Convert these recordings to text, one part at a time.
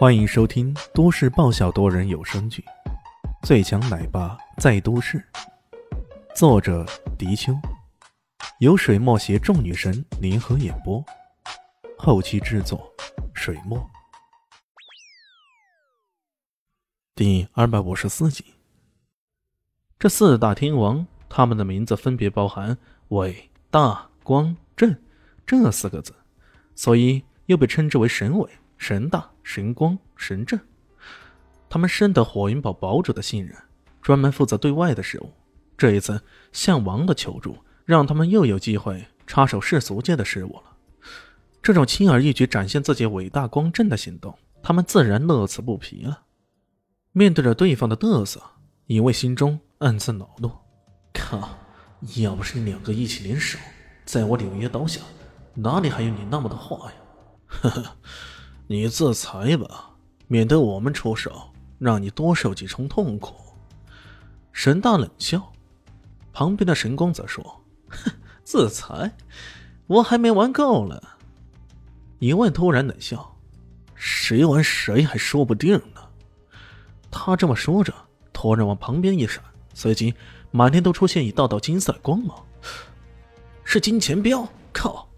欢迎收听都市爆笑多人有声剧《最强奶爸在都市》，作者：迪秋，由水墨携众女神联合演播，后期制作：水墨。第二百五十四集，这四大天王，他们的名字分别包含“伟大光正”这四个字，所以又被称之为神伟。神大、神光、神正，他们深得火云堡堡主的信任，专门负责对外的事务。这一次项王的求助，让他们又有机会插手世俗界的事务了。这种轻而易举展现自己伟大光正的行动，他们自然乐此不疲了。面对着对方的嘚瑟，尹卫心中暗自恼怒：靠！要不是你两个一起联手，在我柳叶刀下，哪里还有你那么多话呀？呵呵。你自裁吧，免得我们出手，让你多受几重痛苦。神大冷笑，旁边的神光则说：“哼，自裁，我还没玩够了。”一问突然冷笑：“谁玩谁还说不定呢。”他这么说着，突然往旁边一闪，随即满天都出现一道道金色光芒，是金钱镖！靠！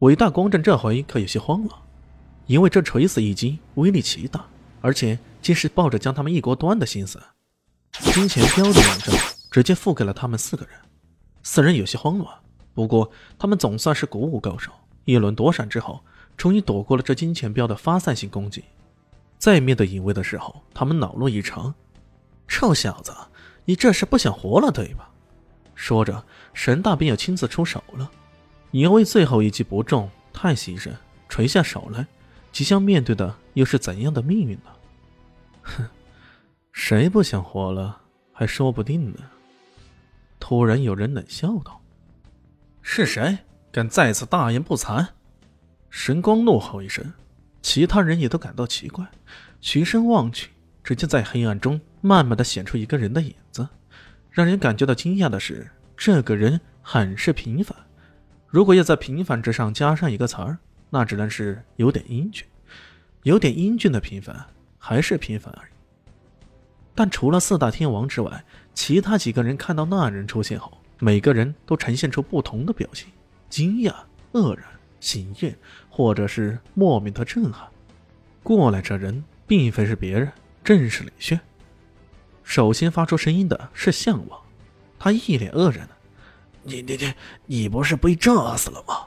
伟大光正这回可有些慌了。因为这垂死一击威力奇大，而且竟是抱着将他们一锅端的心思。金钱镖的网阵直接付给了他们四个人，四人有些慌乱。不过他们总算是古武高手，一轮躲闪之后，终于躲过了这金钱镖的发散性攻击。在面对隐卫的时候，他们恼怒异常：“臭小子，你这是不想活了对吧？”说着，神大便要亲自出手了。隐卫最后一击不中，太牺牲，垂下手来。即将面对的又是怎样的命运呢？哼，谁不想活了还说不定呢。突然有人冷笑道：“是谁敢再次大言不惭？”神光怒吼一声，其他人也都感到奇怪，循声望去，只见在黑暗中慢慢的显出一个人的影子。让人感觉到惊讶的是，这个人很是平凡。如果要在平凡之上加上一个词儿。那只能是有点英俊，有点英俊的平凡，还是平凡而已。但除了四大天王之外，其他几个人看到那人出现后，每个人都呈现出不同的表情：惊讶、愕然、喜悦，或者是莫名的震撼。过来这人并非是别人，正是李炫。首先发出声音的是项王，他一脸愕然的：“你、你、你、你不是被炸死了吗？”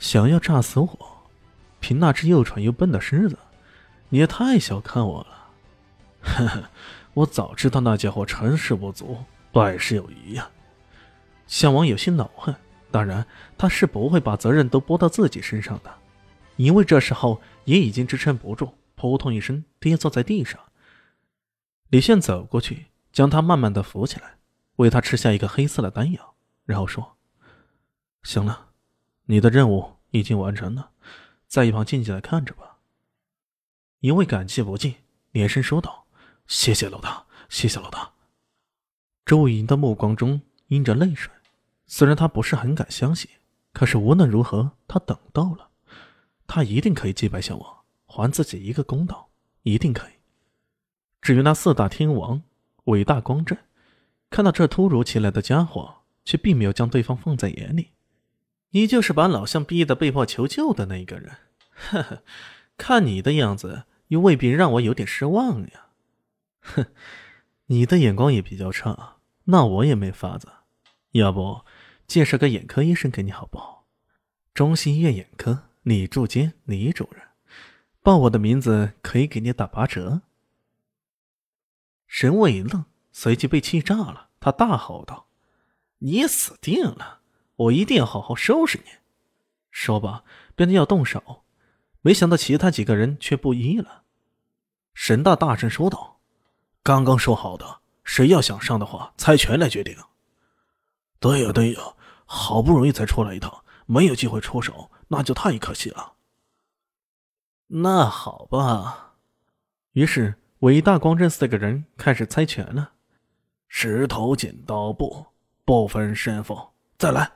想要炸死我，凭那只又蠢又笨的狮子，你也太小看我了。呵呵，我早知道那家伙成事不足败事有余呀。项王有些恼恨，当然他是不会把责任都拨到自己身上的，因为这时候也已经支撑不住，扑通一声跌坐在地上。李现走过去，将他慢慢的扶起来，为他吃下一个黑色的丹药，然后说：“行了。”你的任务已经完成了，在一旁静静的看着吧。因为感激不尽，连声说道：“谢谢老大，谢谢老大。”周莹的目光中映着泪水，虽然他不是很敢相信，可是无论如何，他等到了，他一定可以击败小王，还自己一个公道，一定可以。至于那四大天王，伟大光正，看到这突如其来的家伙，却并没有将对方放在眼里。你就是把老相逼得被迫求救的那个人，呵呵，看你的样子，又未必让我有点失望呀。哼，你的眼光也比较差，那我也没法子。要不，介绍个眼科医生给你好不好？中心医院眼科李柱坚李主任，报我的名字可以给你打八折。沈伟一愣，随即被气炸了，他大吼道：“你死定了！”我一定要好好收拾你！说罢，便要动手，没想到其他几个人却不依了。沈大大声说道：“刚刚说好的，谁要想上的话，猜拳来决定。”对呀，对呀，好不容易才出来一趟，没有机会出手，那就太可惜了。那好吧，于是伟大光正四个人开始猜拳了。石头剪刀布，不分胜负，再来。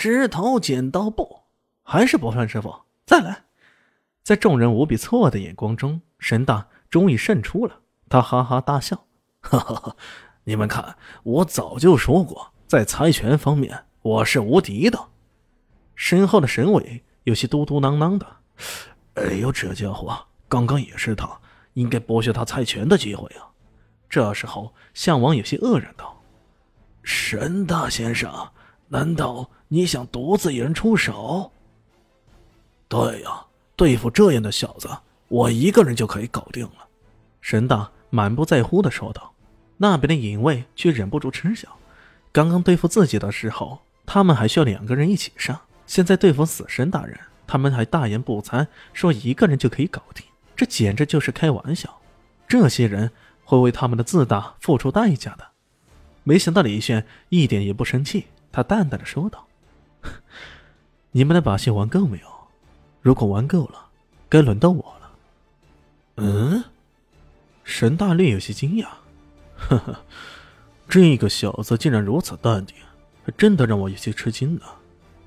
石头剪刀布，还是不分师傅，再来，在众人无比错愕的眼光中，神大终于胜出了。他哈哈大笑：“哈哈哈，你们看，我早就说过，在猜拳方面我是无敌的。”身后的沈伟有些嘟嘟囔囔的：“哎呦，这家伙刚刚也是他，应该剥削他猜拳的机会啊！”这时候，项王有些愕然道：“沈大先生，难道你想独自一人出手？”“对呀，对付这样的小子，我一个人就可以搞定了。”沈大满不在乎的说道。那边的影卫却忍不住嗤笑：“刚刚对付自己的时候，他们还需要两个人一起上；现在对付死神大人，他们还大言不惭说一个人就可以搞定，这简直就是开玩笑。这些人……”会为他们的自大付出代价的。没想到李炫一点也不生气，他淡淡的说道：“ 你们的把戏玩够没有？如果玩够了，该轮到我了。”嗯，沈大略有些惊讶：“呵呵，这个小子竟然如此淡定，还真的让我有些吃惊呢。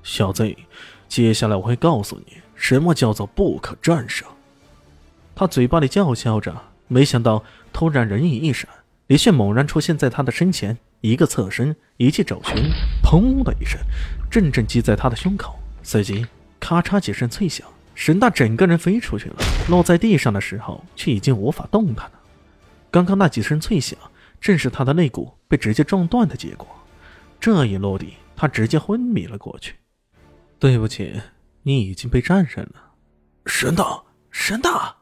小子，接下来我会告诉你什么叫做不可战胜。”他嘴巴里叫嚣着。没想到，突然人影一闪，李炫猛然出现在他的身前，一个侧身，一记肘拳，砰的一声，阵阵击在他的胸口。随即，咔嚓几声脆响，沈大整个人飞出去了，落在地上的时候，却已经无法动弹了。刚刚那几声脆响，正是他的肋骨被直接撞断的结果。这一落地，他直接昏迷了过去。对不起，你已经被战胜了，沈大，沈大。